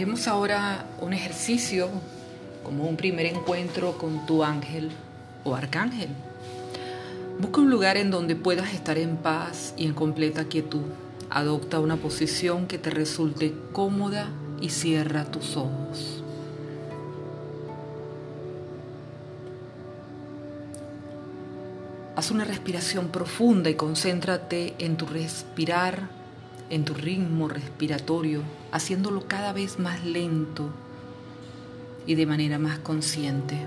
Haremos ahora un ejercicio como un primer encuentro con tu ángel o arcángel. Busca un lugar en donde puedas estar en paz y en completa quietud. Adopta una posición que te resulte cómoda y cierra tus ojos. Haz una respiración profunda y concéntrate en tu respirar, en tu ritmo respiratorio, haciéndolo cada vez más lento y de manera más consciente.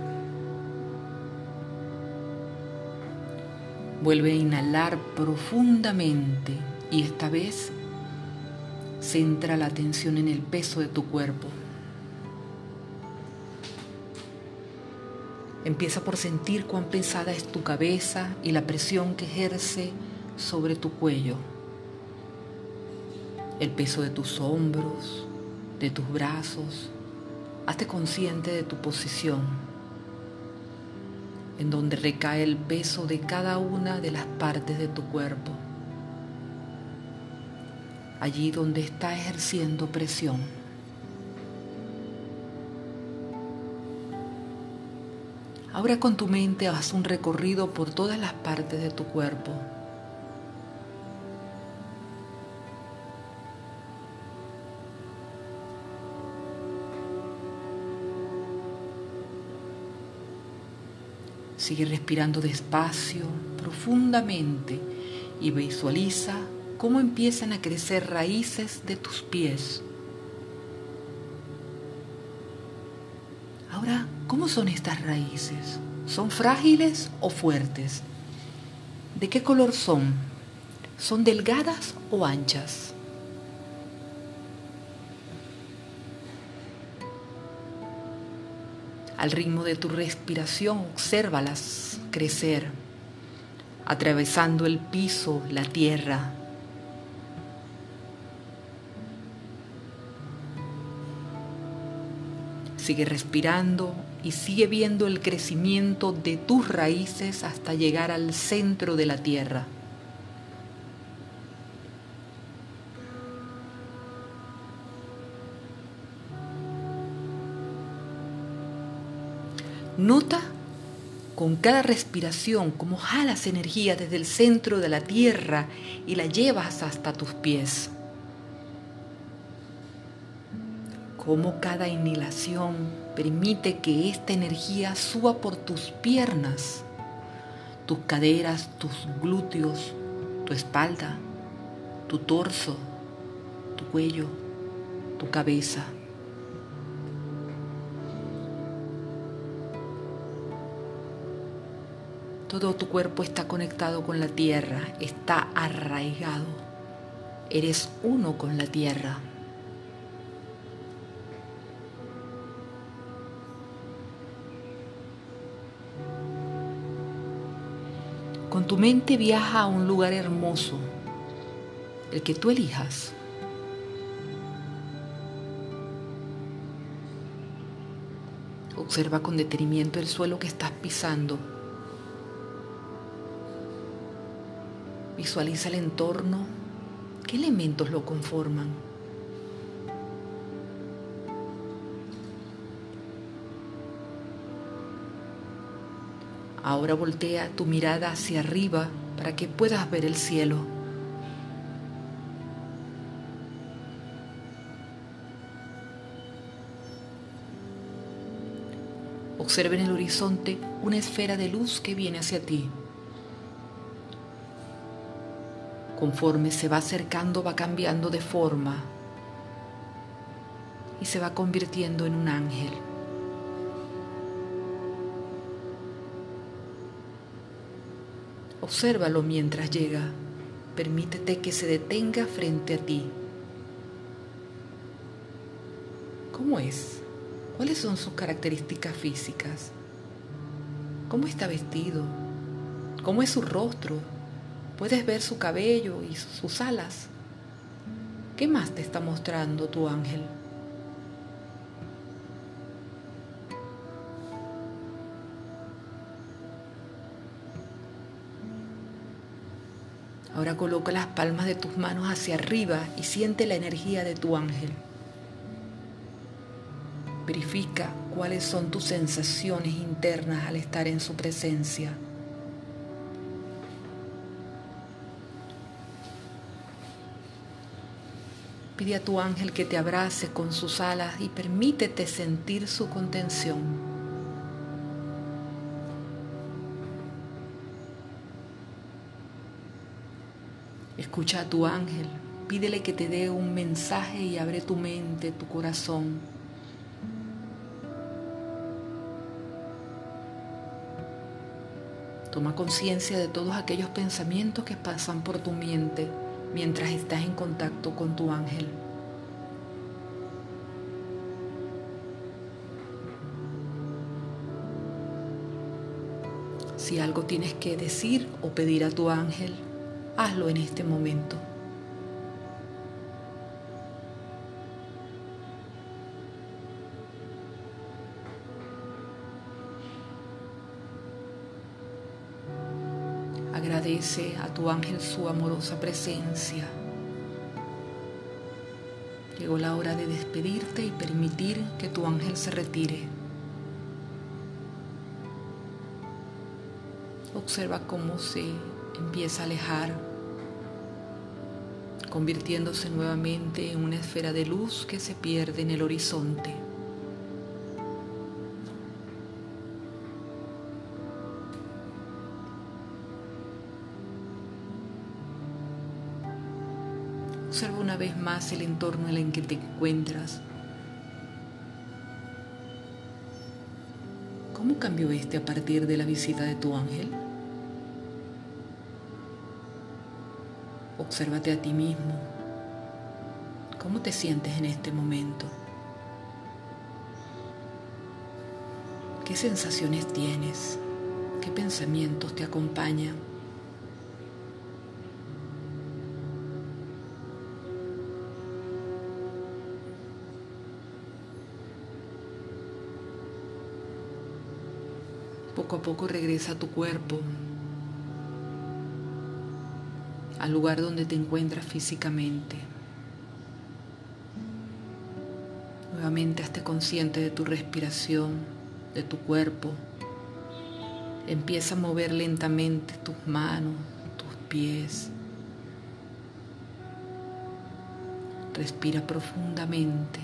Vuelve a inhalar profundamente y esta vez centra la atención en el peso de tu cuerpo. Empieza por sentir cuán pesada es tu cabeza y la presión que ejerce sobre tu cuello, el peso de tus hombros, de tus brazos, Hazte consciente de tu posición, en donde recae el peso de cada una de las partes de tu cuerpo, allí donde está ejerciendo presión. Ahora con tu mente haz un recorrido por todas las partes de tu cuerpo Sigue respirando despacio, profundamente y visualiza cómo empiezan a crecer raíces de tus pies. Ahora, ¿cómo son estas raíces? ¿Son frágiles o fuertes? ¿De qué color son? ¿Son delgadas o anchas? Al ritmo de tu respiración, obsérvalas crecer, atravesando el piso, la tierra. Sigue respirando y sigue viendo el crecimiento de tus raíces hasta llegar al centro de la tierra. Nota con cada respiración cómo jalas energía desde el centro de la tierra y la llevas hasta tus pies. Cómo cada inhalación permite que esta energía suba por tus piernas, tus caderas, tus glúteos, tu espalda, tu torso, tu cuello, tu cabeza. Todo tu cuerpo está conectado con la tierra, está arraigado. Eres uno con la tierra. Con tu mente viaja a un lugar hermoso, el que tú elijas. Observa con detenimiento el suelo que estás pisando Visualiza el entorno. ¿Qué elementos lo conforman? Ahora voltea tu mirada hacia arriba para que puedas ver el cielo. Observa en el horizonte una esfera de luz que viene hacia ti. Conforme se va acercando va cambiando de forma y se va convirtiendo en un ángel. Obsérvalo mientras llega. Permítete que se detenga frente a ti. ¿Cómo es? ¿Cuáles son sus características físicas? ¿Cómo está vestido? ¿Cómo es su rostro? Puedes ver su cabello y sus alas. ¿Qué más te está mostrando tu ángel? Ahora coloca las palmas de tus manos hacia arriba y siente la energía de tu ángel. Verifica cuáles son tus sensaciones internas al estar en su presencia. Pide a tu ángel que te abrace con sus alas y permítete sentir su contención. Escucha a tu ángel, pídele que te dé un mensaje y abre tu mente, tu corazón. Toma conciencia de todos aquellos pensamientos que pasan por tu mente mientras estás en contacto con tu ángel. Si algo tienes que decir o pedir a tu ángel, hazlo en este momento. Agradece a tu ángel su amorosa presencia. Llegó la hora de despedirte y permitir que tu ángel se retire. Observa cómo se empieza a alejar, convirtiéndose nuevamente en una esfera de luz que se pierde en el horizonte. Observa una vez más el entorno en el que te encuentras. ¿Cómo cambió este a partir de la visita de tu ángel? Obsérvate a ti mismo. ¿Cómo te sientes en este momento? ¿Qué sensaciones tienes? ¿Qué pensamientos te acompañan? Poco a poco regresa a tu cuerpo, al lugar donde te encuentras físicamente. Nuevamente hazte consciente de tu respiración, de tu cuerpo. Empieza a mover lentamente tus manos, tus pies. Respira profundamente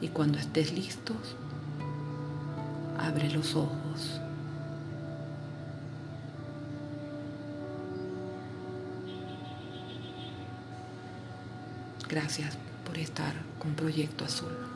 y cuando estés listos, abre los ojos. Gracias por estar con Proyecto Azul.